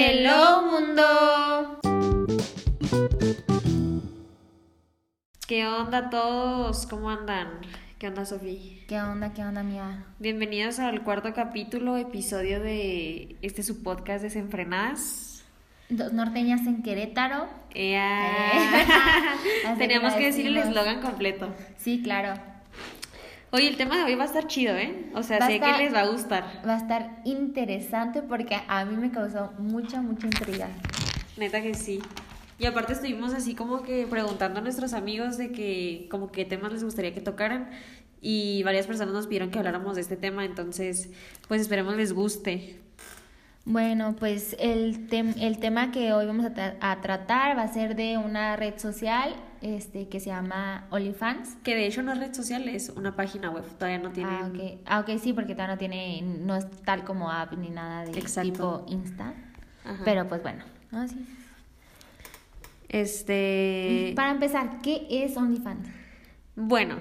Hello mundo. ¿Qué onda todos? ¿Cómo andan? ¿Qué onda Sofía? ¿Qué onda? ¿Qué onda, mía? Bienvenidos al cuarto capítulo, episodio de este su podcast Desenfrenadas. Dos norteñas en Querétaro. Eh. Teníamos que decir el eslogan completo. Sí, claro. Oye, el tema de hoy va a estar chido, ¿eh? O sea, Va sé estar- que les va a gustar. Va a estar interesante porque a mí me causó mucha, mucha intriga. Neta que sí. Y aparte estuvimos así como que preguntando a nuestros amigos de que como qué temas les gustaría que tocaran y varias personas nos pidieron que habláramos de este tema, entonces pues esperemos les guste. Bueno, pues el, tem- el tema que hoy vamos a, tra- a tratar va a ser de una red social este, que se llama OnlyFans. Que de hecho no es red social, es una página web, todavía no tiene... Ah, ok. Ah, ok, sí, porque todavía no tiene, no es tal como app ni nada de Exacto. tipo Insta. Ajá. Pero pues bueno, ¿no? Sí. Este... Para empezar, ¿qué es OnlyFans? Bueno,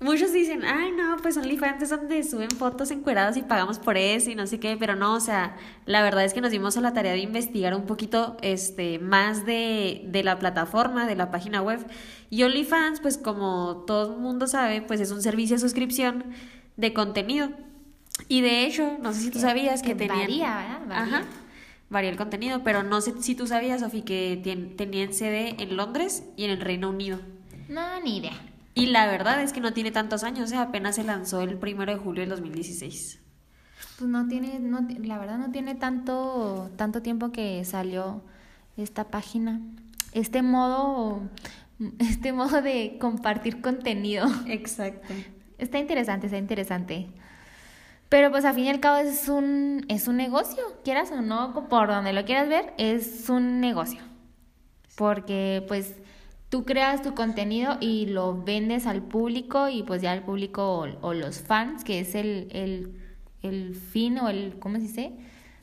muchos dicen, ay no, pues OnlyFans es donde suben fotos encueradas y pagamos por eso y no sé qué, pero no, o sea, la verdad es que nos dimos a la tarea de investigar un poquito este, más de, de la plataforma, de la página web. Y OnlyFans, pues como todo el mundo sabe, pues es un servicio de suscripción de contenido. Y de hecho, no sé si tú sabías que, que tenían... varía, ¿verdad? Varía. Ajá, varía el contenido, pero no sé si tú sabías, Sofi, que tien- tenían sede en Londres y en el Reino Unido. No, ni idea. Y la verdad es que no tiene tantos años, ¿eh? apenas se lanzó el primero de julio del 2016. Pues no tiene, no, la verdad no tiene tanto, tanto tiempo que salió esta página. Este modo, este modo de compartir contenido. Exacto. Está interesante, está interesante. Pero pues a fin y al cabo es un, es un negocio, quieras o no, por donde lo quieras ver, es un negocio. Porque pues tú creas tu contenido y lo vendes al público y pues ya el público o, o los fans, que es el, el, el fin o el, ¿cómo se dice?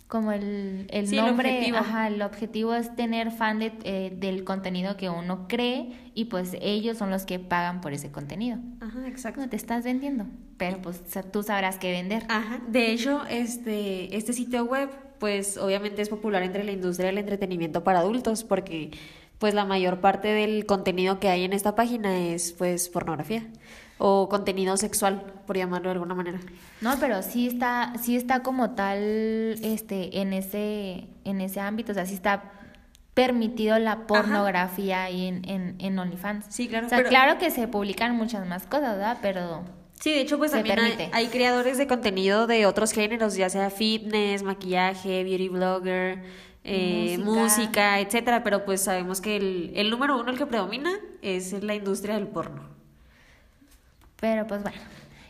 Como el, el Sí, el nombre, objetivo. ajá, el objetivo es tener fan de, eh, del contenido que uno cree y pues ellos son los que pagan por ese contenido. Ajá, exacto. No te estás vendiendo, pero pues tú sabrás qué vender. Ajá. De hecho, este, este sitio web, pues obviamente es popular entre la industria del entretenimiento para adultos, porque pues la mayor parte del contenido que hay en esta página es pues pornografía o contenido sexual, por llamarlo de alguna manera. No, pero sí está, sí está como tal, este, en ese, en ese ámbito, o sea, sí está permitido la pornografía ahí en, en, en OnlyFans. Sí, claro, O sea, pero- claro que se publican muchas más cosas, ¿verdad? Pero Sí, de hecho, pues Se también hay, hay creadores de contenido de otros géneros, ya sea fitness, maquillaje, beauty blogger, eh, Música. música. etcétera, pero pues sabemos que el, el número uno, el que predomina, es la industria del porno. Pero pues bueno.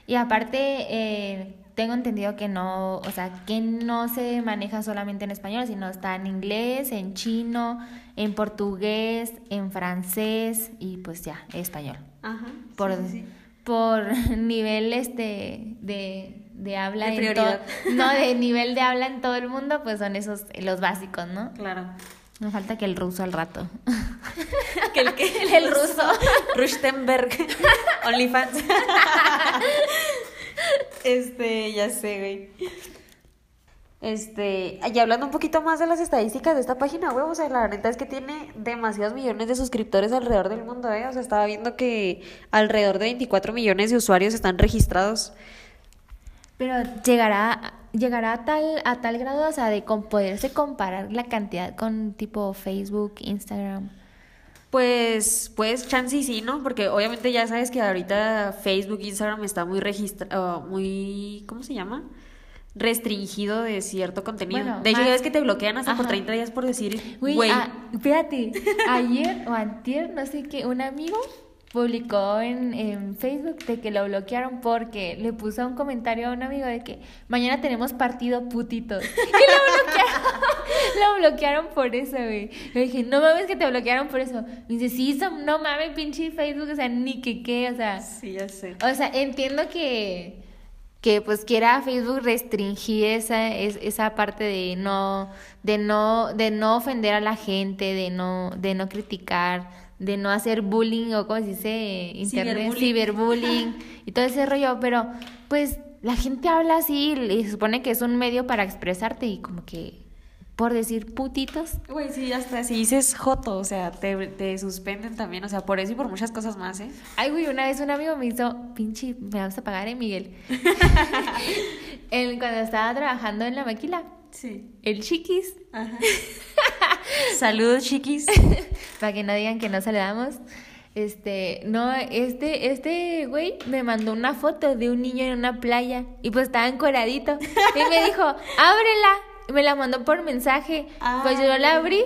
Y aparte, eh, tengo entendido que no, o sea, que no se maneja solamente en español, sino está en inglés, en chino, en portugués, en francés y pues ya, español. Ajá. Por, sí, sí, sí. por nivel este de, de habla De en todo, no, de nivel de habla en todo el mundo, pues son esos los básicos, ¿no? Claro. No falta que el ruso al rato. Que el, que, El ruso. Rushtenberg. OnlyFans. este, ya sé, güey. Este, y hablando un poquito más de las estadísticas de esta página web, o sea, la neta es que tiene demasiados millones de suscriptores alrededor del mundo, ¿eh? O sea, estaba viendo que alrededor de 24 millones de usuarios están registrados. Pero llegará, llegará a tal, a tal grado, o sea, de con- poderse comparar la cantidad con tipo Facebook, Instagram. Pues, pues, chance y sí, ¿no? Porque obviamente ya sabes que ahorita Facebook, Instagram está muy registrado, muy, ¿cómo se llama? Restringido de cierto contenido. Bueno, de hecho, más- ya ves que te bloquean hasta por Ajá. 30 días por decir, Güey, fíjate, ayer o antier, no sé qué, un amigo publicó en, en Facebook de que lo bloquearon porque le puso un comentario a un amigo de que mañana tenemos partido putitos. Y lo bloquearon, lo bloquearon por eso, güey. Le dije, no mames que te bloquearon por eso. Me dice, sí, so- no mames, pinche Facebook, o sea, ni que qué, o sea. Sí, ya sé. O sea, entiendo que, que pues quiera Facebook restringir esa, es- esa parte de no, de no, de no ofender a la gente, de no, de no criticar, de no hacer bullying o como se dice internet, Ciberbullying. ciberbullying y todo ese rollo, pero pues la gente habla así y se supone que es un medio para expresarte y como que por decir putitos. Güey, sí, hasta si dices joto, o sea, te, te suspenden también, o sea, por eso y por muchas cosas más, ¿eh? Ay, güey, una vez un amigo me hizo, pinche, me vas a pagar, ¿eh, Miguel? Él, cuando estaba trabajando en la maquila, Sí. el chiquis, Ajá. Saludos, chiquis. para que no digan que no saludamos. Este, no, este, este güey me mandó una foto de un niño en una playa y pues estaba encueradito. Y me dijo, ábrela. Y me la mandó por mensaje. Pues yo la abrí.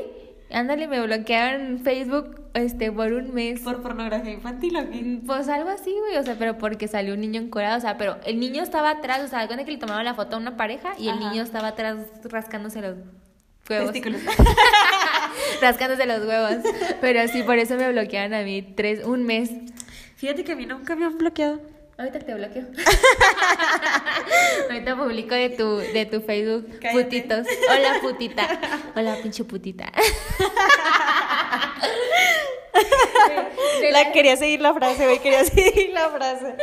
Ándale, me bloquearon Facebook este, por un mes. Por pornografía infantil, ¿o qué? Pues algo así, güey, o sea, pero porque salió un niño encuerado, o sea, pero el niño estaba atrás, o sea, cuando que le tomaban la foto a una pareja y el niño estaba atrás rascándose los huevos. Testículos. rascándose los huevos. Pero sí, por eso me bloquearon a mí tres, un mes. Fíjate que a mí nunca me han bloqueado. Ahorita te bloqueo. Ahorita publico de tu, de tu Facebook Cállate. putitos. Hola putita. Hola pinche putita. De La quería seguir la frase, güey, quería seguir la frase.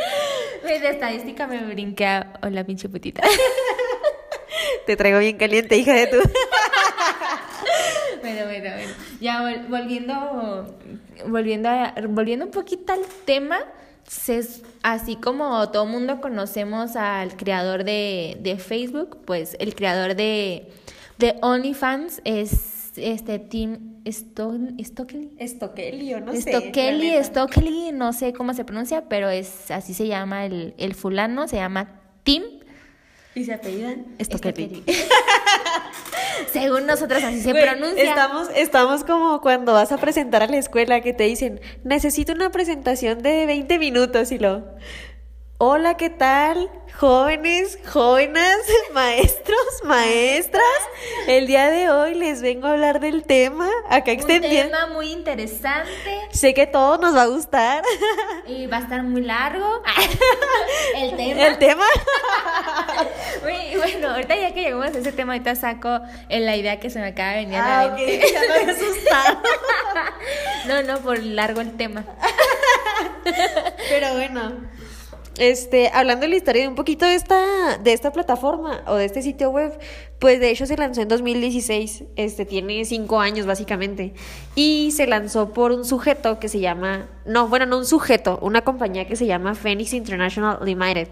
De estadística me brinqué a hola pinche putita. Te traigo bien caliente, hija de tu. Bueno, bueno, bueno. Ya vol- volviendo, volviendo, a- volviendo un poquito al tema, se- así como todo mundo conocemos al creador de, de Facebook, pues el creador de, de OnlyFans es este Tim Sto- Stockley. Stockelly, o no sé. Stockley. Stockley, no sé cómo se pronuncia, pero es así se llama el, el fulano, se llama Tim ¿Y se apellidan? Stockley. Según nosotros así se Güey, pronuncia. Estamos, estamos como cuando vas a presentar a la escuela que te dicen, necesito una presentación de 20 minutos y lo. Hola, ¿qué tal? Jóvenes, jóvenes, maestros, maestras. El día de hoy les vengo a hablar del tema. Acá Un extendiendo. tema muy interesante Sé que todo nos va a gustar. y va a estar muy largo. El tema. El tema. Bueno, ahorita ya que llegamos a ese tema, ahorita saco la idea que se me acaba de venir a Ah, la ok, mente. ya me asustado. No, no, por largo el tema. Pero bueno, este, hablando de la historia de un poquito de esta, de esta plataforma o de este sitio web, pues de hecho se lanzó en 2016, este, tiene cinco años básicamente, y se lanzó por un sujeto que se llama, no, bueno, no un sujeto, una compañía que se llama Phoenix International Limited.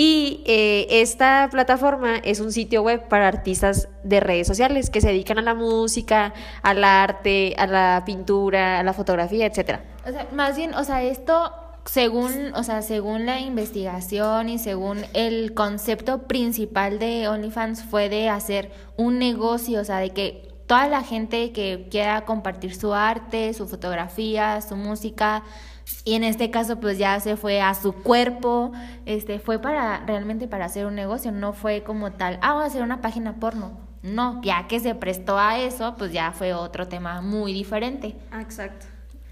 Y eh, esta plataforma es un sitio web para artistas de redes sociales que se dedican a la música, al arte, a la pintura, a la fotografía, etcétera. O sea, más bien, o sea, esto según, o sea, según la investigación y según el concepto principal de OnlyFans fue de hacer un negocio, o sea, de que toda la gente que quiera compartir su arte, su fotografía, su música, y en este caso pues ya se fue a su cuerpo, este fue para realmente para hacer un negocio, no fue como tal, ah, vamos a hacer una página porno. No, ya que se prestó a eso, pues ya fue otro tema muy diferente. Ah, exacto.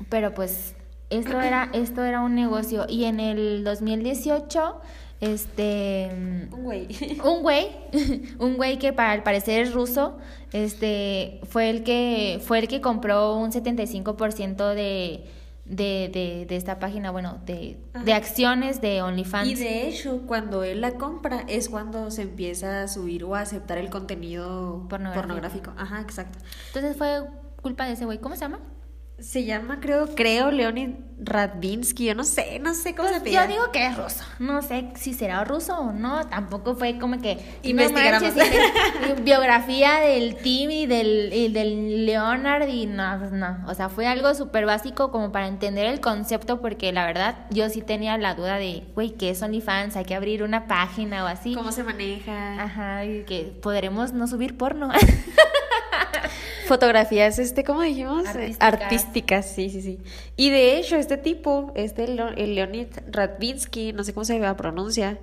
Pero pues esto era, esto era un negocio. Y en el 2018, este Un güey. un güey, un güey que para al parecer es ruso, este fue el que, fue el que compró un 75% de, de, de, de esta página, bueno, de, de acciones de OnlyFans. Y de hecho, cuando él la compra es cuando se empieza a subir o a aceptar el contenido Pornográfico. pornográfico. Ajá, exacto. Entonces fue culpa de ese güey. ¿Cómo se llama? Se llama, creo, creo, Leonid Radvinsky. Yo no sé, no sé cómo se Pues llama. yo digo que es ruso. No sé si será ruso o no. Tampoco fue como que no biografía del Tim y del, y del Leonard y no, pues no. O sea, fue algo súper básico como para entender el concepto porque la verdad yo sí tenía la duda de, güey, ¿qué es OnlyFans? Hay que abrir una página o así. ¿Cómo se maneja? Ajá, y que podremos no subir porno. Fotografías, este, ¿cómo dijimos? Eh, Artísticas. Artísticas, sí, sí, sí. Y de hecho, este tipo, este el Leonid Radvinsky, no sé cómo se pronuncia,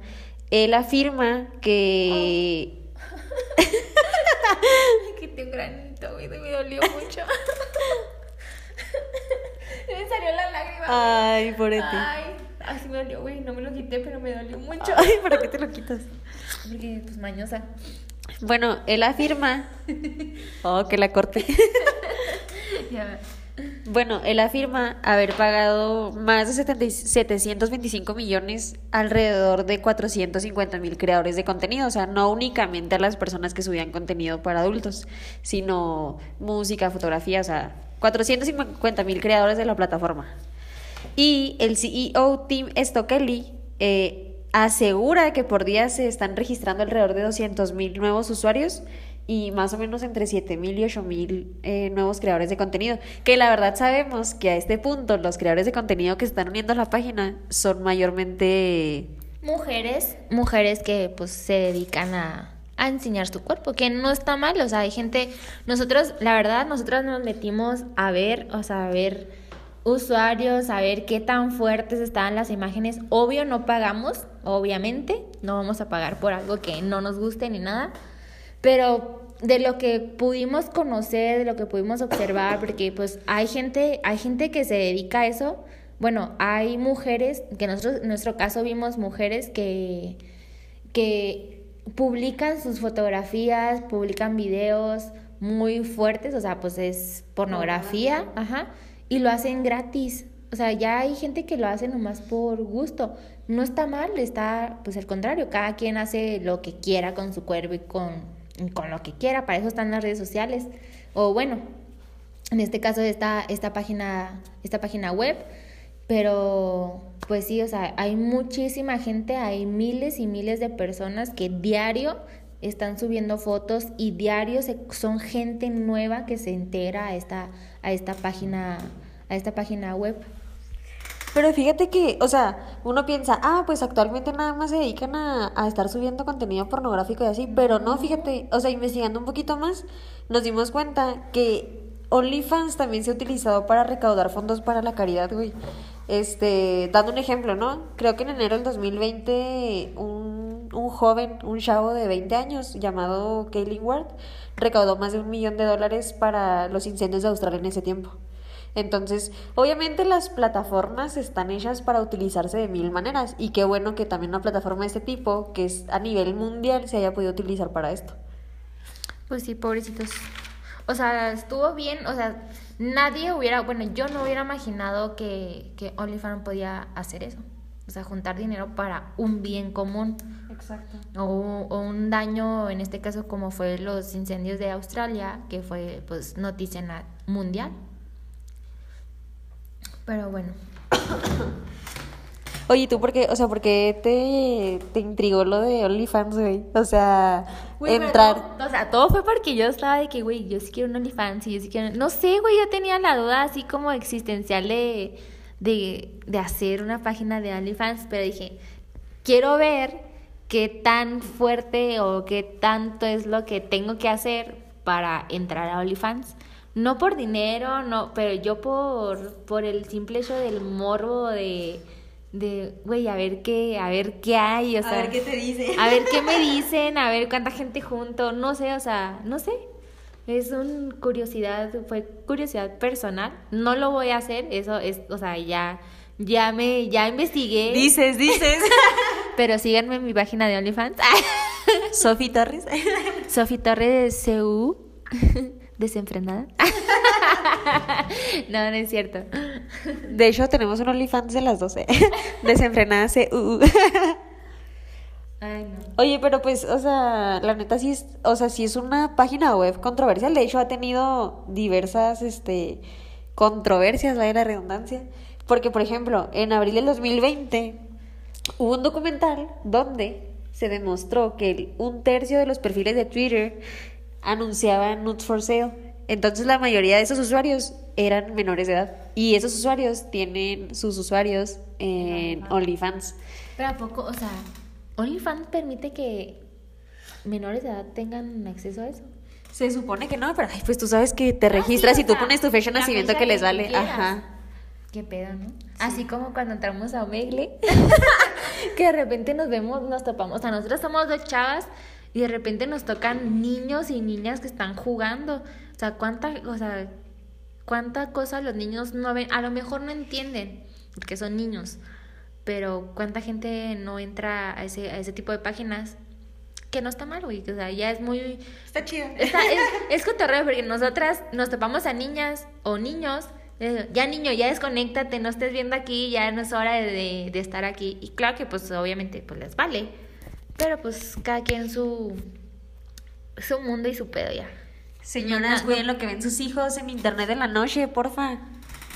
él afirma que... Me quité un granito, me dolió mucho. me salió la lágrima. Ay, por ti. Ay, así me dolió, güey. No me lo quité, pero me dolió mucho. Ay, ¿para qué te lo quitas? Porque, pues, mañosa. Bueno, él afirma. Oh, que la corte. Ya. Bueno, él afirma haber pagado más de 70 y- 725 millones alrededor de 450 mil creadores de contenido, o sea, no únicamente a las personas que subían contenido para adultos, sino música, fotografía, o sea, 450 mil creadores de la plataforma. Y el CEO Tim Stokely eh, asegura que por día se están registrando alrededor de 200 mil nuevos usuarios y más o menos entre 7 mil y 8 mil eh, nuevos creadores de contenido. Que la verdad sabemos que a este punto los creadores de contenido que están uniendo a la página son mayormente... Mujeres, mujeres que pues se dedican a, a enseñar su cuerpo, que no está mal, o sea, hay gente, nosotros, la verdad, nosotros nos metimos a ver, o sea, a ver usuarios, a ver qué tan fuertes estaban las imágenes. Obvio, no pagamos, obviamente, no vamos a pagar por algo que no nos guste ni nada, pero de lo que pudimos conocer, de lo que pudimos observar, porque pues hay gente, hay gente que se dedica a eso. Bueno, hay mujeres, que nosotros en nuestro caso vimos mujeres que, que publican sus fotografías, publican videos muy fuertes, o sea, pues es pornografía, ajá, y lo hacen gratis. O sea, ya hay gente que lo hace nomás por gusto. No está mal, está, pues al contrario, cada quien hace lo que quiera con su cuerpo y con, y con lo que quiera, para eso están las redes sociales. O bueno, en este caso esta, esta página, esta página web, pero pues sí, o sea, hay muchísima gente, hay miles y miles de personas que diario están subiendo fotos y diario se- son gente nueva que se integra a esta, a esta página, a esta página web. Pero fíjate que, o sea, uno piensa, ah, pues actualmente nada más se dedican a, a estar subiendo contenido pornográfico y así, pero no, fíjate, o sea, investigando un poquito más, nos dimos cuenta que OnlyFans también se ha utilizado para recaudar fondos para la caridad, güey. Este, dando un ejemplo, ¿no? Creo que en enero del 2020 un, un joven, un chavo de 20 años llamado Kaylin Ward recaudó más de un millón de dólares para los incendios de Australia en ese tiempo. Entonces, obviamente las plataformas están hechas para utilizarse de mil maneras y qué bueno que también una plataforma de este tipo, que es a nivel mundial, se haya podido utilizar para esto. Pues sí, pobrecitos. O sea, estuvo bien, o sea, nadie hubiera, bueno, yo no hubiera imaginado que, que OnlyFans podía hacer eso. O sea, juntar dinero para un bien común. Exacto. O, o un daño, en este caso, como fue los incendios de Australia, que fue pues noticia mundial. Pero bueno. Oye, ¿tú por qué, o sea, por qué te, te intrigó lo de OnlyFans, güey? O sea, Güey, entrar... todo- o sea, todo fue porque yo estaba de que, güey, yo sí quiero un OnlyFans y yo sí quiero... No sé, güey, yo tenía la duda así como existencial de, de, de hacer una página de OnlyFans, pero dije, quiero ver qué tan fuerte o qué tanto es lo que tengo que hacer para entrar a OnlyFans. No por dinero, no, pero yo por, por el simple hecho del morbo de, de, güey, a ver qué, a ver qué hay, o sea... te dice. A ver qué me dicen, a ver cuánta gente junto, no sé, o sea, no sé. Es un curiosidad, fue curiosidad personal. No lo voy a hacer, eso es, o sea, ya ya me ya investigué, Dices, dices. pero síganme en mi página de OnlyFans. Sofi Torres. Sofi Torres CU desenfrenada. no, no es cierto. De hecho, tenemos un OnlyFans de las 12. Desenfrenada CU. Ay, no. Oye, pero pues, o sea, la neta sí es, o sea, sí es una página web controversial. De hecho, ha tenido diversas, este, controversias, vaya la redundancia. Porque, por ejemplo, en abril del 2020 hubo un documental donde se demostró que un tercio de los perfiles de Twitter anunciaban nudes for sale. Entonces, la mayoría de esos usuarios eran menores de edad. Y esos usuarios tienen sus usuarios en OnlyFans. Pero a poco, o sea, OnlyFans permite que menores de edad tengan acceso a eso. Se supone que no, pero ay, pues tú sabes que te registras Ah, sí, y tú sea, pones tu fecha de nacimiento que les vale. Ajá. Qué pedo, ¿no? Así como cuando entramos a Omegle, que de repente nos vemos, nos topamos. O sea, nosotros somos dos chavas y de repente nos tocan niños y niñas que están jugando. O sea, cuánta, o sea, cuánta cosa los niños no ven. A lo mejor no entienden, porque son niños. Pero cuánta gente no entra a ese, a ese tipo de páginas. Que no está mal, güey. O sea, ya es muy. Está chido. Está, es, es cotorreo porque nosotras nos topamos a niñas o niños Eh, Ya niño, ya desconéctate, no estés viendo aquí, ya no es hora de, de estar aquí. Y claro que pues obviamente pues les vale. Pero pues cada quien su, su mundo y su pedo ya. Señoras, No, cuiden lo que ven sus hijos en internet en la noche, porfa.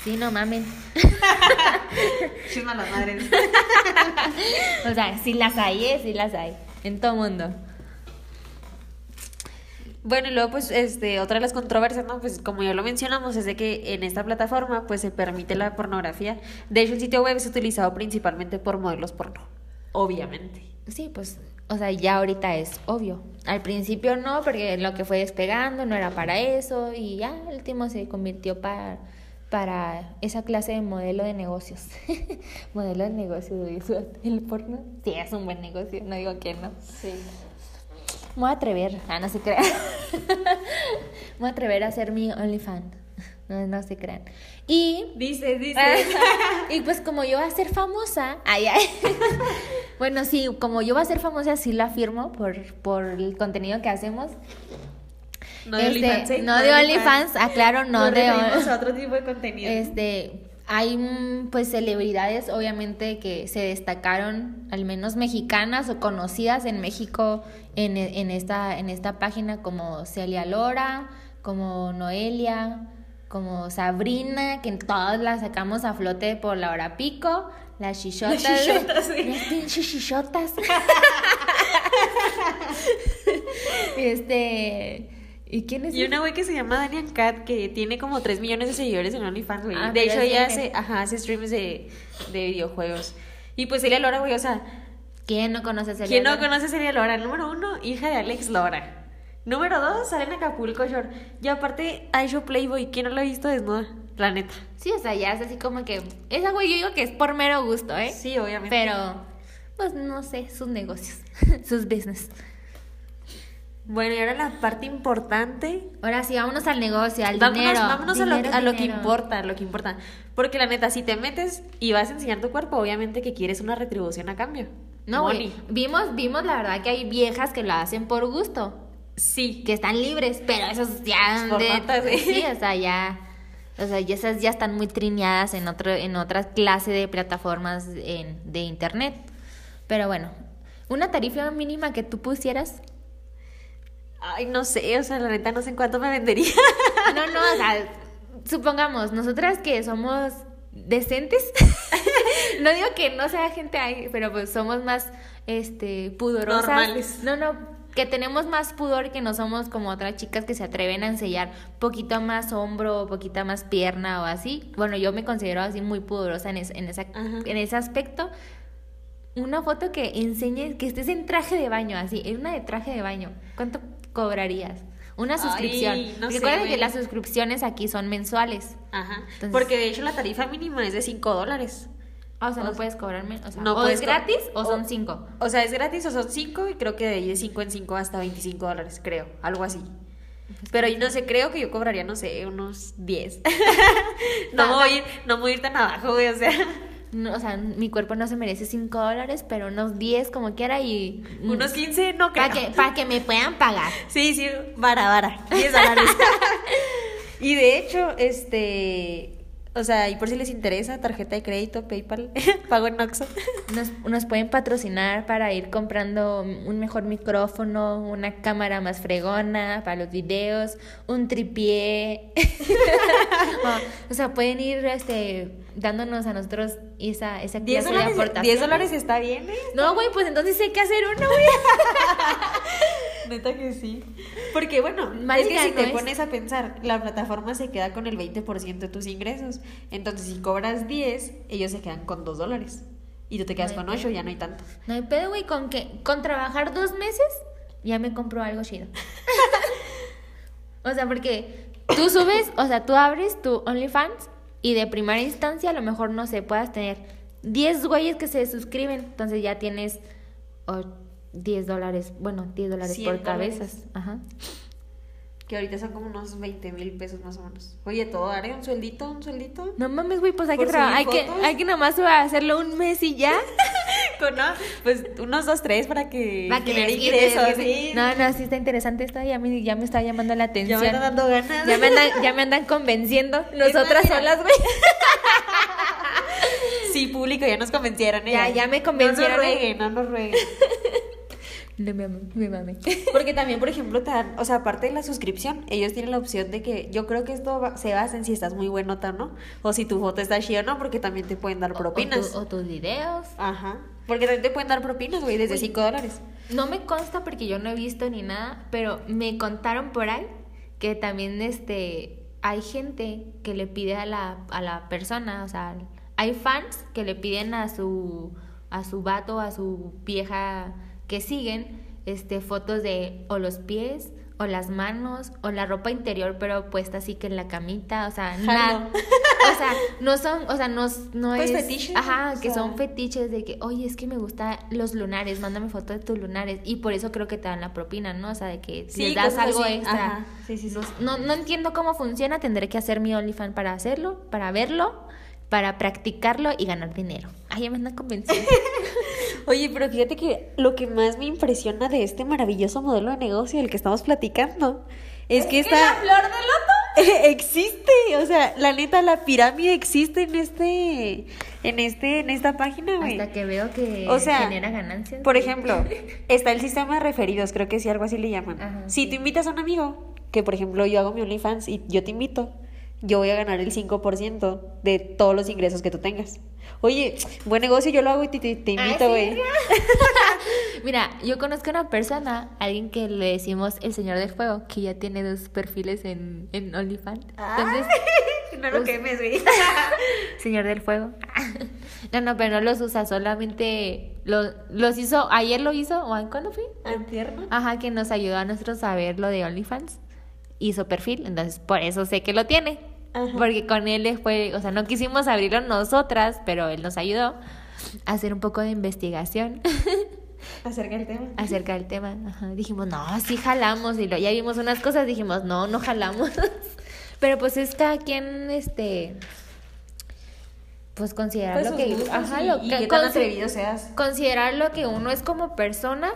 Sí, no mamen. Chisma las madres. O sea, sí las hay, ¿eh? Sí las hay. En todo mundo. Bueno, y luego, pues, este, otra de las controversias, ¿no? Pues, como ya lo mencionamos, es de que en esta plataforma, pues, se permite la pornografía. De hecho, el sitio web es utilizado principalmente por modelos porno. Obviamente. Sí, pues, o sea, ya ahorita es obvio. Al principio no, porque lo que fue despegando no era para eso y ya al último se convirtió para, para esa clase de modelo de negocios. modelo de negocios, el porno. Sí, es un buen negocio, no digo que no. Sí. Me voy a atrever, ah, no se crean. Me voy a atrever a hacer mi OnlyFans. No, no se crean. Y Dice, dice. y pues como yo voy a ser famosa, ay, ay. bueno, sí, como yo voy a ser famosa, sí lo afirmo por, por el contenido que hacemos. no de Este, OnlyFans, ¿eh? no de OnlyFans, aclaro, no de referimos on- a otro tipo de contenido. Este, hay mm, pues celebridades obviamente que se destacaron, al menos mexicanas o conocidas en México en, en esta en esta página como Celia Lora, como Noelia, como Sabrina, que todas las sacamos a flote por la hora pico, las chichotas, Las chichotas, sí. las chichotas. este, ¿y quién es? Y una güey que se llama Daniel Cat que tiene como 3 millones de seguidores en OnlyFans, güey. Ah, de hecho, ella hace, ajá, hace streams de, de videojuegos. Y pues Celia Lora, güey, o sea, ¿Quién no conoce a Celia ¿quién no Lora? conoce a Celia Lora? Número uno, hija de Alex Lora. Número dos, sale en Acapulco Shore. Y aparte, ha hecho Playboy. ¿Quién no lo ha visto desnuda? La neta. Sí, o sea, ya es así como que. Esa güey, yo digo que es por mero gusto, ¿eh? Sí, obviamente. Pero, pues no sé, sus negocios, sus business. Bueno, y ahora la parte importante. Ahora sí, vámonos al negocio, al Vámonos, dinero. vámonos a, Dinero, lo, a lo que importa, a lo que importa. Porque la neta, si te metes y vas a enseñar tu cuerpo, obviamente que quieres una retribución a cambio. No, güey. Vimos, vimos la verdad que hay viejas que lo hacen por gusto, Sí. que están libres, pero esos ya de- sí. sí, o sea, ya. O sea, esas ya están muy trineadas en otro, en otra clase de plataformas en- de internet. Pero bueno, una tarifa mínima que tú pusieras Ay, no sé, o sea, la neta no sé en cuánto me vendería. No, no, o sea, supongamos, nosotras que somos decentes, no digo que no sea gente ahí, pero pues somos más, este, pudorosas. Normales. No, no, que tenemos más pudor que no somos como otras chicas que se atreven a enseñar poquito más hombro, poquita más pierna o así. Bueno, yo me considero así muy pudorosa en, es- en, esa, en ese aspecto. Una foto que enseñe que estés en traje de baño, así, en una de traje de baño. ¿Cuánto cobrarías? Una Ay, suscripción. no Porque sé, Recuerden que las suscripciones aquí son mensuales. Ajá. Entonces- Porque de hecho la tarifa mínima es de 5 dólares. Ah, o sea, O no sea, puedes cobrarme. O sea, no o es gratis o son cinco. O sea, es gratis o son 5 y creo que de ahí de 5 en 5 hasta 25 dólares, creo. Algo así. Pero yo no sé, creo que yo cobraría, no sé, unos 10. no, voy, a ir- no voy a ir tan abajo, güey, o sea, No, o sea, mi cuerpo no se merece cinco dólares, pero unos 10 como quiera y... unos 15 no creo. Para que, pa' que me puedan pagar. Sí, sí, vara, vara. 10 dólares. y de hecho, este. O sea, y por si les interesa, tarjeta de crédito, PayPal, pago en Oxxo. Nos, nos pueden patrocinar para ir comprando un mejor micrófono, una cámara más fregona para los videos, un tripié. o, o sea, pueden ir este, dándonos a nosotros esa, esa 10 clase de dólares, aportación. 10 dólares está bien, ¿eh? No, güey, pues entonces hay que hacer uno, güey. Neta que sí. Porque bueno, es que si no te es. pones a pensar, la plataforma se queda con el 20% de tus ingresos. Entonces, si cobras 10, ellos se quedan con 2 dólares. Y tú te quedas No con 8, ya no hay tanto. No hay pedo, güey, con que con trabajar dos meses ya me compro algo chido. o sea, porque tú subes, o sea, tú abres tu OnlyFans y de primera instancia a lo mejor, no sé, puedas tener 10 güeyes que se suscriben, entonces ya tienes o 10 dólares, bueno, 10 dólares 100 por cabezas. Ajá. Que ahorita son como unos 20 mil pesos más o menos. Oye, todo, haré un sueldito, un sueldito. No mames, güey, pues hay que, ¿Por traba- hay que hay que nomás hacerlo un mes y ya. ¿no? Pues unos dos, tres para que que tener ingresos. sí. No, no, sí está interesante esto, ya me, ya me está llamando la Ya atención. me está dando ganas. Ya me andan, ya me andan convenciendo. Nosotras solas, güey. Sí, público, ya nos convencieron. ¿eh? Ya, ya me convencieron, No nos ¿eh? rueguen, no nos rueguen. No me me mame. Porque también, por ejemplo, te dan, o sea, aparte de la suscripción, ellos tienen la opción de que yo creo que esto va- se basa en si estás muy buenota o no, o si tu foto está chida o no, porque también te pueden dar propinas. O, tu- o tus videos. Ajá. Porque también te pueden dar propinas, güey, desde Uy. 5 dólares. No me consta porque yo no he visto ni nada, pero me contaron por ahí que también este hay gente que le pide a la, a la persona, o sea, hay fans que le piden a su a su vato, a su vieja que siguen, este fotos de o los pies o las manos o la ropa interior pero puesta así que en la camita, o sea, nada. O sea, no son, o sea, no, no Pues es fetiches, ajá, que sea. son fetiches de que, "Oye, es que me gustan los lunares, mándame foto de tus lunares." Y por eso creo que te dan la propina, ¿no? O sea, de que Sí, les das algo así, extra. ajá. Sí, sí, sí. No, no entiendo cómo funciona, tendré que hacer mi OnlyFans para hacerlo, para verlo, para practicarlo y ganar dinero. Ay, ya me andan convenciendo. Oye, pero fíjate que lo que más me impresiona de este maravilloso modelo de negocio del que estamos platicando es, que está... flor de loto? existe, o sea, la neta, la pirámide existe en este, en este, en esta página, güey. Hasta que veo que O sea, genera ganancias. Por ejemplo, está el sistema de referidos, creo que sí, algo así le llaman. Ajá, si sí. tú invitas a un amigo, que por ejemplo yo hago mi OnlyFans y yo te invito, yo voy a ganar el 5% de todos los ingresos que tú tengas. Oye, buen negocio, yo lo hago y te, te- te Ay, invito, güey. mira. Mira, yo conozco a una persona, alguien que le decimos el señor del fuego, que ya tiene dos perfiles en, en OnlyFans. Entonces, no lo Us- quemes, güey. señor del fuego. No, no, pero no los usa, solamente lo- los hizo, ayer lo hizo, o ¿cuándo fue? Antierno. Ajá, que nos ayudó a nosotros a ver lo de OnlyFans. Hizo perfil, entonces por eso sé que lo tiene. Ajá. Porque con él fue, o sea, no quisimos abrirlo nosotras, pero él nos ayudó a hacer un poco de investigación Acerca del tema. acerca del tema. Ajá, dijimos, no, sí jalamos. Y lo, ya vimos unas cosas, dijimos, no, no jalamos. pero pues es cada quien, este, pues considerar Pues lo que, gustos ajá, lo y que- qué tan atrevido seas. considerar lo que uno es como persona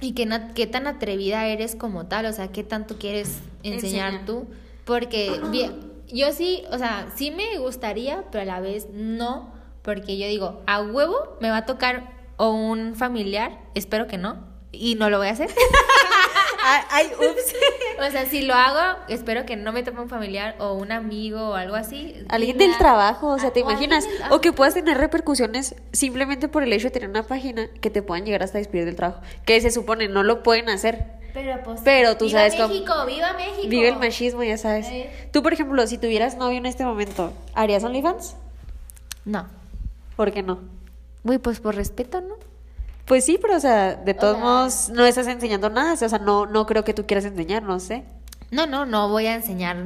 y que na- qué tan atrevida eres como tal, o sea, qué tanto quieres enseñar Enseñar. tú, porque bien, yo sí, o sea, sí me gustaría, pero a la vez no, porque yo digo, a huevo me va a tocar o un familiar, espero que no, y no lo voy a hacer. Ay, ups. O sea, si lo hago, espero que no me toque un familiar o un amigo o algo así. Alguien del trabajo, o sea, ¿te o imaginas? del- O que puedas tener repercusiones simplemente por el hecho de tener una página que te puedan llegar hasta despedir del trabajo. Que se supone no lo pueden hacer. Pero pues, Pero tú viva sabes cómo- México, viva México. Vive el machismo, ya sabes. Eh. Tú, por ejemplo, si tuvieras novio en este momento, ¿harías OnlyFans? No. ¿Por qué no? Uy, pues por respeto, ¿no? Pues sí, pero o sea, de todos sea- modos no estás enseñando nada, o sea, no, no creo que tú quieras enseñar, no sé. No, no, no voy a enseñar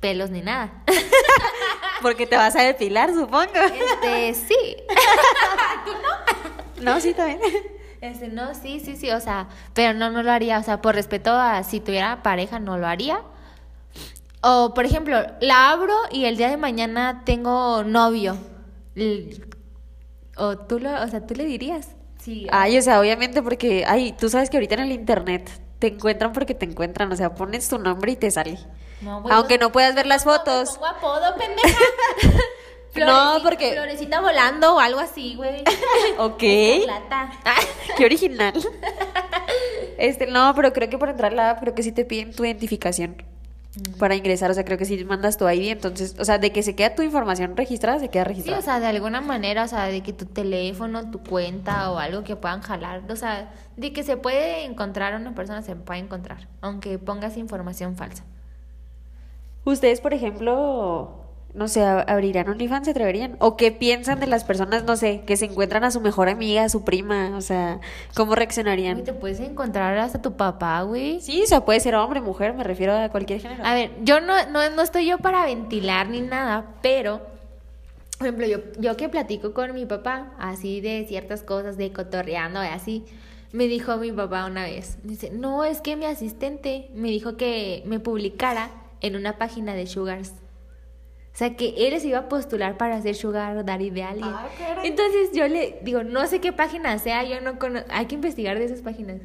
pelos ni nada. Porque te vas a depilar, supongo. Este, sí. No, sí, también. Este, no, sí, sí, sí, o sea, pero no, no lo haría, o sea, por respeto a si tuviera pareja, no lo haría. O, por ejemplo, la abro y el día de mañana tengo novio. O tú lo, o sea, tú le dirías. Sí. Ay, o sea, obviamente porque, ay, tú sabes que ahorita en el internet te encuentran porque te encuentran, o sea, pones tu nombre y te sale. No, güey, Aunque no- no puedas ver las No, fotos. pongo apodo, pendeja. No, Florecita- porque- Florecita volando o algo así, güey. Ok. Plata. Qué original. Este, no, pero creo que para entrar a la app creo que sí te piden tu identificación para ingresar, o sea, creo que sí mandas tu ID, entonces, o sea, de que se queda tu información registrada, se queda Sí, registrada. o sea, de alguna manera, o sea, de que tu teléfono, tu cuenta o algo que puedan jalar, o sea, de que se puede encontrar a una persona, se puede encontrar, aunque pongas información falsa. Ustedes, por ejemplo, no sé, ¿ab- ¿abrirían OnlyFans? ¿Se atreverían? ¿O qué piensan de las personas, no sé, que se encuentran a su mejor amiga, a su prima? O sea, ¿cómo reaccionarían? te puedes encontrar hasta tu papá, güey. Sí, o sea, puede ser hombre, mujer, me refiero a cualquier género. A ver, yo no, no, no estoy yo para ventilar ni nada, pero, por ejemplo, yo, yo que platico con mi papá, así de ciertas cosas, de cotorreando y así, me dijo mi papá una vez, me dice, no, es que mi asistente me dijo que me publicara en una página de Sugars. O sea, que él se iba a postular para hacer sugar daddy de alguien. Ah, caray. Entonces yo le digo, no sé qué página sea, yo no conozco, hay que investigar de esas páginas.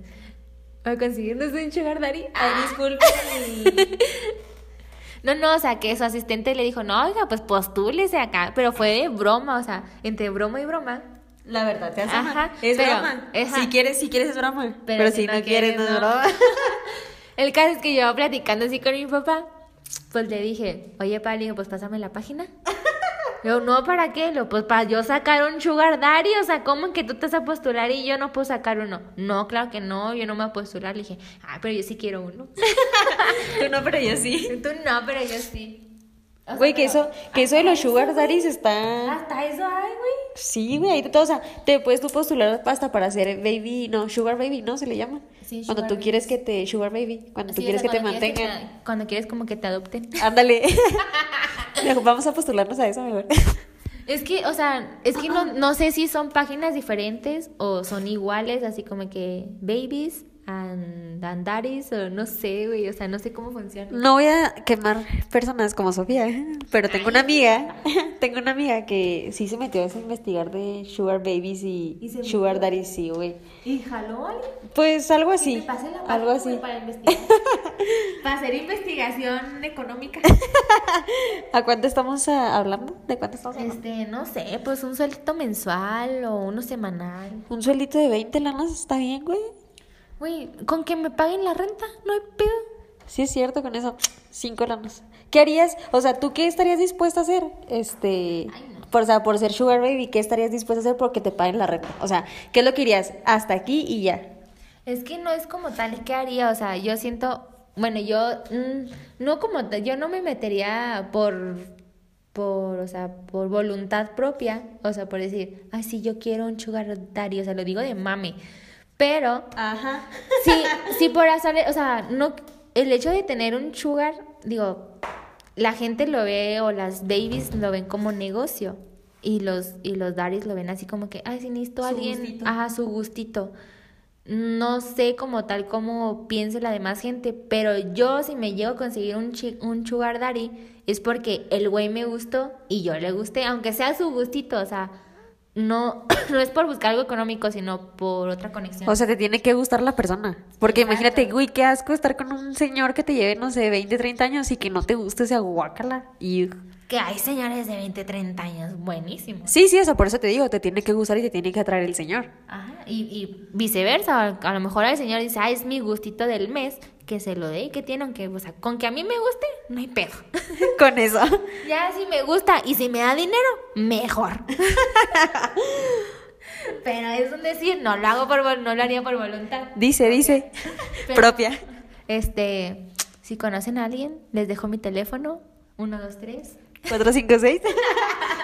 Para conseguirnos un sugar daddy. Ay, disculpen. No, no, o sea, que su asistente le dijo, no, oiga, pues postúlese acá. Pero fue de broma, o sea, entre broma y broma. La verdad, te hace Ajá, mal. Es pero- broma. ajá. Si quieres, si quieres es broma. Pero, Pero si, no, quieres, no es broma. El caso es que yo platicando así con mi papá, pues le dije, oye, pa, le digo, pues pásame la página. Yo, no, ¿para qué? Lo, pues para yo sacar un sugar daddy, o sea, ¿cómo que tú te vas a postular y yo no puedo sacar uno? No, claro que no, yo no me voy a postular. Le dije, ah, pero yo sí quiero uno. Tú no, pero yo sí. Tú no, pero yo sí. O sea, Güey, que eso, que eso de los sugar daddies está... Hasta eso hay, güey. Sí, güey, hay todo. O sea, te puedes tú postular hasta para ser baby, no, sugar baby, ¿no? Se le llama. Sí, cuando tú quieres que te, sugar baby, cuando tú Sí, o quieres sea, que te mantengan. te- cuando quieres como que te adopten. Ándale. Vamos a postularnos a eso mejor. Es que, o sea, es que no, no sé si son páginas diferentes o son iguales, así como que babies and, and daddies, o no sé, güey, o sea, no sé cómo funciona. No voy a quemar personas como Sofía, ¿eh? pero tengo una amiga, tengo una amiga que sí se metió a investigar de sugar babies y, ¿Y se sugar daddies, sí, güey. ¿Y jaló alguien? Pues algo así, me la algo así. para investigar. para hacer investigación económica. ¿A cuánto estamos ah, hablando? ¿De cuánto estamos hablando? Este, no sé, pues un sueldo mensual o uno semanal. Un sueldito de 20 lanas está bien, güey. Güey, con que me paguen la renta, no hay pedo. Sí es cierto con eso. Cinco lanas. ¿Qué harías? O sea, ¿tú qué estarías dispuesta a hacer? Este, por, o sea, por ser sugar baby, ¿qué estarías dispuesta a hacer porque te paguen la renta? O sea, ¿qué es lo que irías? Hasta aquí y ya. Es que no es como tal, ¿qué haría? O sea, yo siento, bueno, yo mm, no como yo no me metería por, por, o sea, por voluntad propia, o sea, por decir, ay, sí, yo quiero un sugar daddy, o sea, lo digo de mame, pero Ajá. sí, sí por hacer, o sea, no, el hecho de tener un sugar, digo, la gente lo ve o las babies lo ven como negocio y los y los daddies lo ven así como que, ay, si necesito a alguien, gustito. ajá, su gustito. No sé como tal como piense la demás gente, pero yo si me llego a conseguir un, chi- un sugar daddy es porque el güey me gustó y yo le gusté, aunque sea su gustito, o sea, no, no es por buscar algo económico, sino por otra conexión. O sea, te tiene que gustar la persona. Porque Exacto. imagínate, güey, qué asco estar con un señor que te lleve, no sé, 20, 30 años y que no te guste ese guácala. Y... Que hay señores de 20, 30 años buenísimos. Sí, sí, o sea, por eso te digo, te tiene que gustar y te tiene que atraer el señor. Ajá, y, y viceversa. A lo mejor el señor dice, ah, es mi gustito del mes, que se lo dé y que tiene, aunque, o sea, con que a mí me guste, no hay pedo. con eso. ya si me gusta y si me da dinero, mejor. Pero es un decir, no lo hago por no lo haría por voluntad. Dice, dice. Pero- Propia. Este, si conocen a alguien, les dejo mi teléfono, 1, 2, 3. 456.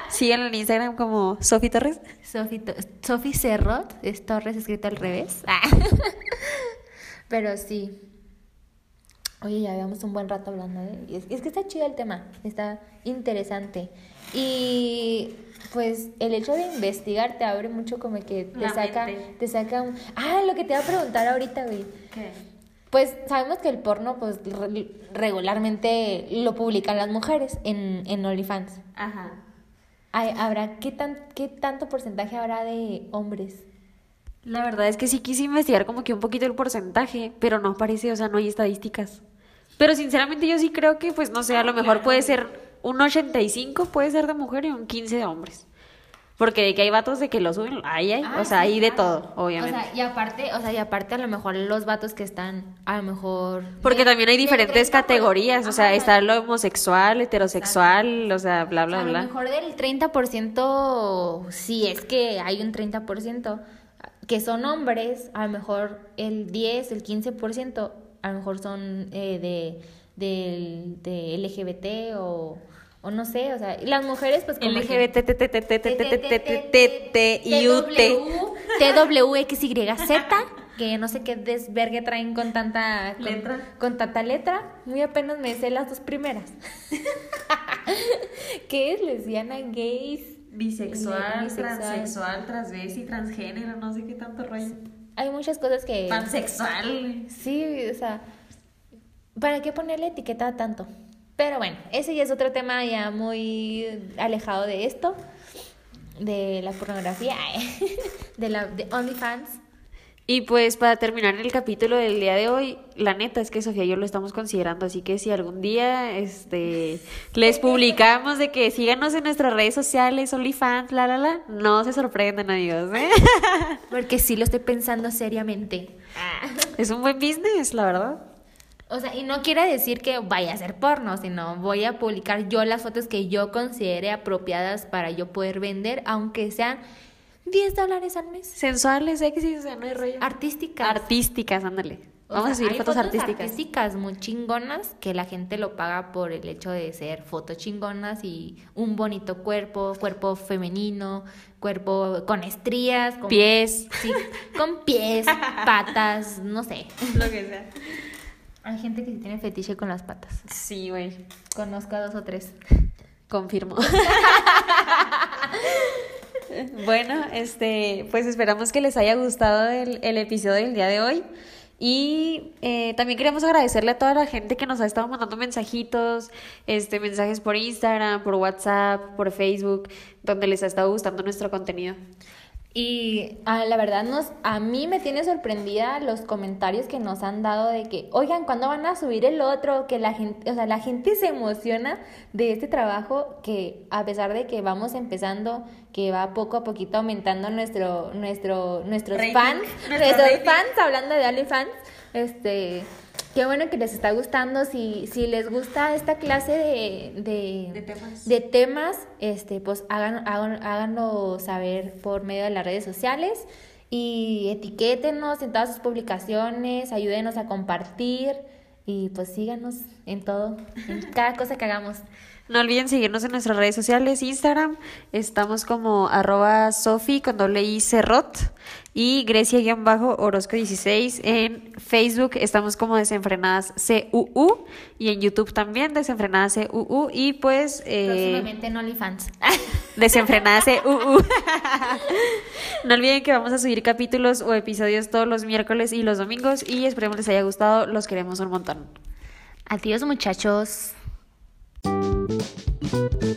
Síganlo en Instagram como Sofi Torres. Sofi, Sofi Cerrot, es Torres escrito al revés. Ah. Pero sí. Oye, ya llevamos un buen rato hablando, ¿eh? Y Es, es que está chido el tema, está interesante. Y pues el hecho de investigar te abre mucho como que te La saca, mente. te saca un... Ah, lo que te iba a preguntar ahorita, güey. Pues sabemos que el porno, pues re- regularmente lo publican las mujeres en, en OnlyFans. Ajá. Ay, ¿Habrá qué, tan, qué tanto porcentaje habrá de hombres? La verdad es que sí quise investigar como que un poquito el porcentaje, pero no aparece, o sea, no hay estadísticas. Pero sinceramente yo sí creo que, pues no sé, a lo mejor puede ser un 85 puede ser de mujer y un 15 de hombres. Porque de que hay vatos de que lo suben, ahí hay, o sea, hay de todo, obviamente. O sea, y aparte, o sea, y aparte a lo mejor los vatos que están, a lo mejor... Porque de- también hay diferentes 30%, categorías, o sea, ajá, está lo homosexual, heterosexual, o sea, bla, bla, a lo bla. mejor del 30%, si es que hay un 30%, que son hombres, a lo mejor el 10, el 15%, a lo mejor son eh, de, de, de, LGBT o, o no sé, o sea, las mujeres pues como LGBT TWXYZ que no sé qué desvergue traen con tanta letra. con tanta letra, muy apenas me sé las dos primeras. ¿Qué es lesbiana, gays, bisexual, bisexual. transexual, transvesti, transgénero, no sé qué tanto rollo. Hay muchas cosas que Pansexual. sí, o sea, ¿para qué ponerle etiqueta tanto? Pero bueno, ese ya es otro tema ya muy alejado de esto, de la pornografía, de la de OnlyFans. Y pues para terminar el capítulo del día de hoy, la neta es que Sofía y yo lo estamos considerando, así que si algún día este les publicamos de que síganos en nuestras redes sociales, OnlyFans, la la la, no se sorprendan amigos, ¿eh? Porque sí lo estoy pensando seriamente. Es un buen business, la verdad. O sea, y no quiere decir que vaya a ser porno, sino voy a publicar yo las fotos que yo considere apropiadas para yo poder vender, aunque sean 10 dólares al mes. Sensuales, sexy, o sea, no hay rollo. Artísticas. Artísticas, ándale. O Vamos sea, a subir hay fotos, fotos artísticas. artísticas muy chingonas que la gente lo paga por el hecho de ser fotos chingonas y un bonito cuerpo, cuerpo femenino, cuerpo con estrías, con Pies. sí, con pies, patas, no sé. Lo que sea. Hay gente que sí tiene fetiche con las patas. Sí, güey. Conozco a dos o tres. Confirmo. bueno, este, pues esperamos que les haya gustado el, el episodio del día de hoy. Y eh, también queremos agradecerle a toda la gente que nos ha estado mandando mensajitos, este, mensajes por Instagram, por WhatsApp, por Facebook, donde les ha estado gustando nuestro contenido. Y ah, la verdad nos, a mí me tiene sorprendida los comentarios que nos han dado de que, oigan, ¿cuándo van a subir el otro? Que la gente, o sea, la gente se emociona de este trabajo que a pesar de que vamos empezando, que va poco a poquito aumentando nuestro, nuestro, nuestros Rating, fans, nuestro nuestros rating. fans, hablando de OnlyFans, este, qué bueno que les está gustando, si, si les gusta esta clase de, de, De temas. de temas, este, pues hagan, hagan, háganlo saber por medio de las redes sociales y etiquétenos en todas sus publicaciones, ayúdenos a compartir y pues síganos en todo, en cada cosa que hagamos. No olviden seguirnos en nuestras redes sociales, Instagram, estamos como arroba sofi con doble i cerrot y Grecia-orozco16 en Facebook, estamos como desenfrenadas CUU y en YouTube también desenfrenadas CUU y pues eh, Próximamente en OnlyFans. desenfrenadas CUU. no olviden que vamos a subir capítulos o episodios todos los miércoles y los domingos y esperemos les haya gustado, los queremos un montón. Adiós muchachos. Thank you.